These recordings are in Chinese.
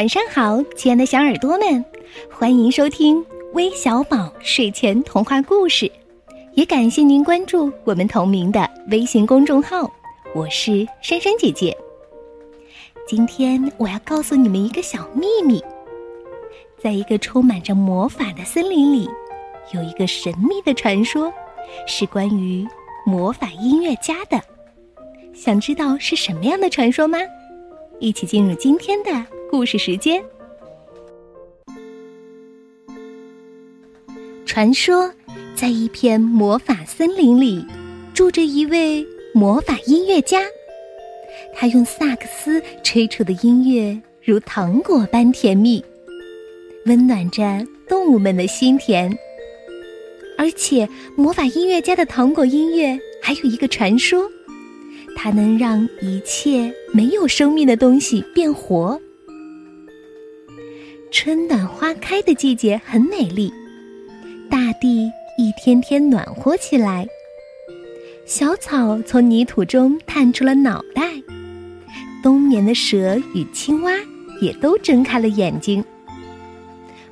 晚上好，亲爱的小耳朵们，欢迎收听微小宝睡前童话故事，也感谢您关注我们同名的微信公众号。我是珊珊姐姐。今天我要告诉你们一个小秘密，在一个充满着魔法的森林里，有一个神秘的传说，是关于魔法音乐家的。想知道是什么样的传说吗？一起进入今天的故事时间。传说，在一片魔法森林里，住着一位魔法音乐家。他用萨克斯吹出的音乐如糖果般甜蜜，温暖着动物们的心田。而且，魔法音乐家的糖果音乐还有一个传说。它能让一切没有生命的东西变活。春暖花开的季节很美丽，大地一天天暖和起来。小草从泥土中探出了脑袋，冬眠的蛇与青蛙也都睁开了眼睛。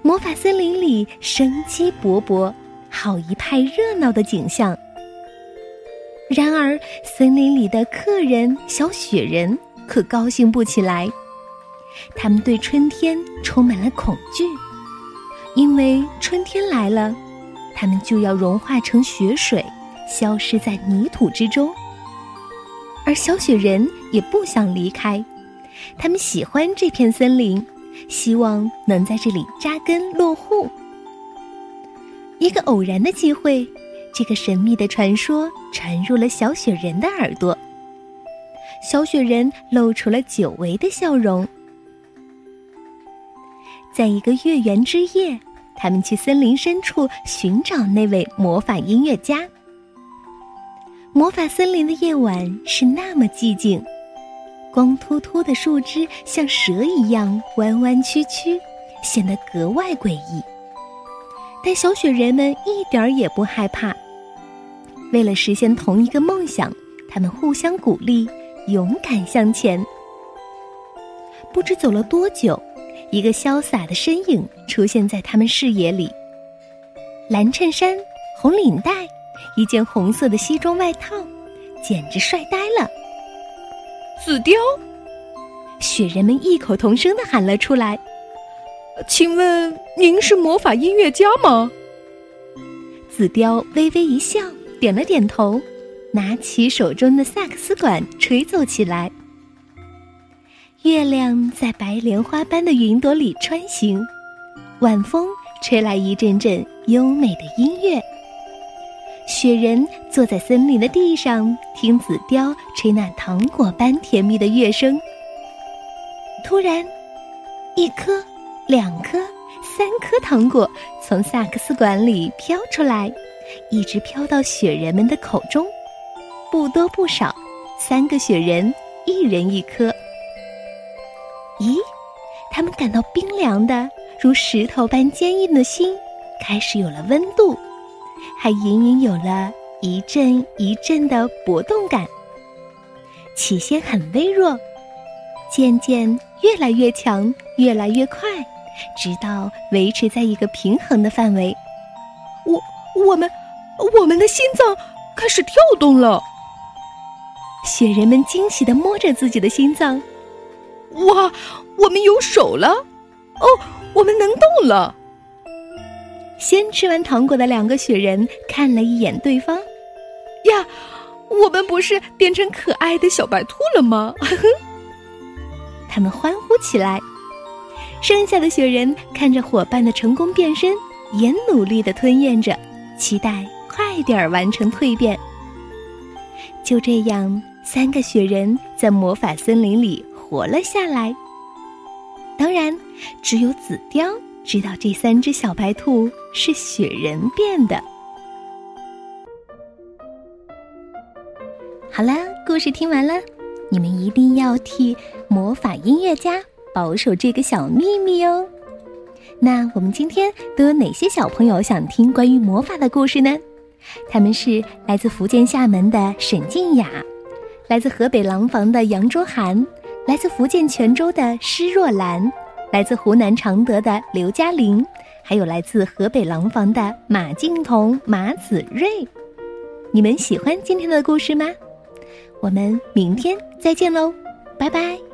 魔法森林里生机勃勃，好一派热闹的景象。然而，森林里的客人小雪人可高兴不起来。他们对春天充满了恐惧，因为春天来了，他们就要融化成雪水，消失在泥土之中。而小雪人也不想离开，他们喜欢这片森林，希望能在这里扎根落户。一个偶然的机会。这个神秘的传说传入了小雪人的耳朵。小雪人露出了久违的笑容。在一个月圆之夜，他们去森林深处寻找那位魔法音乐家。魔法森林的夜晚是那么寂静，光秃秃的树枝像蛇一样弯弯曲曲，显得格外诡异。但小雪人们一点儿也不害怕。为了实现同一个梦想，他们互相鼓励，勇敢向前。不知走了多久，一个潇洒的身影出现在他们视野里。蓝衬衫、红领带，一件红色的西装外套，简直帅呆了。紫貂，雪人们异口同声的喊了出来：“请问您是魔法音乐家吗？”紫貂微微一笑。点了点头，拿起手中的萨克斯管吹奏起来。月亮在白莲花般的云朵里穿行，晚风吹来一阵阵优美的音乐。雪人坐在森林的地上，听紫貂吹那糖果般甜蜜的乐声。突然，一颗、两颗、三颗糖果从萨克斯管里飘出来。一直飘到雪人们的口中，不多不少，三个雪人，一人一颗。咦，他们感到冰凉的如石头般坚硬的心开始有了温度，还隐隐有了一阵一阵的搏动感。起先很微弱，渐渐越来越强，越来越快，直到维持在一个平衡的范围。我。我们，我们的心脏开始跳动了。雪人们惊喜的摸着自己的心脏，哇，我们有手了！哦，我们能动了。先吃完糖果的两个雪人看了一眼对方，呀，我们不是变成可爱的小白兔了吗？他们欢呼起来。剩下的雪人看着伙伴的成功变身，也努力的吞咽着。期待快点儿完成蜕变。就这样，三个雪人在魔法森林里活了下来。当然，只有紫貂知道这三只小白兔是雪人变的。好啦，故事听完了，你们一定要替魔法音乐家保守这个小秘密哦。那我们今天都有哪些小朋友想听关于魔法的故事呢？他们是来自福建厦门的沈静雅，来自河北廊坊的杨卓涵，来自福建泉州的施若兰，来自湖南常德的刘嘉玲，还有来自河北廊坊的马静彤、马子睿。你们喜欢今天的故事吗？我们明天再见喽，拜拜。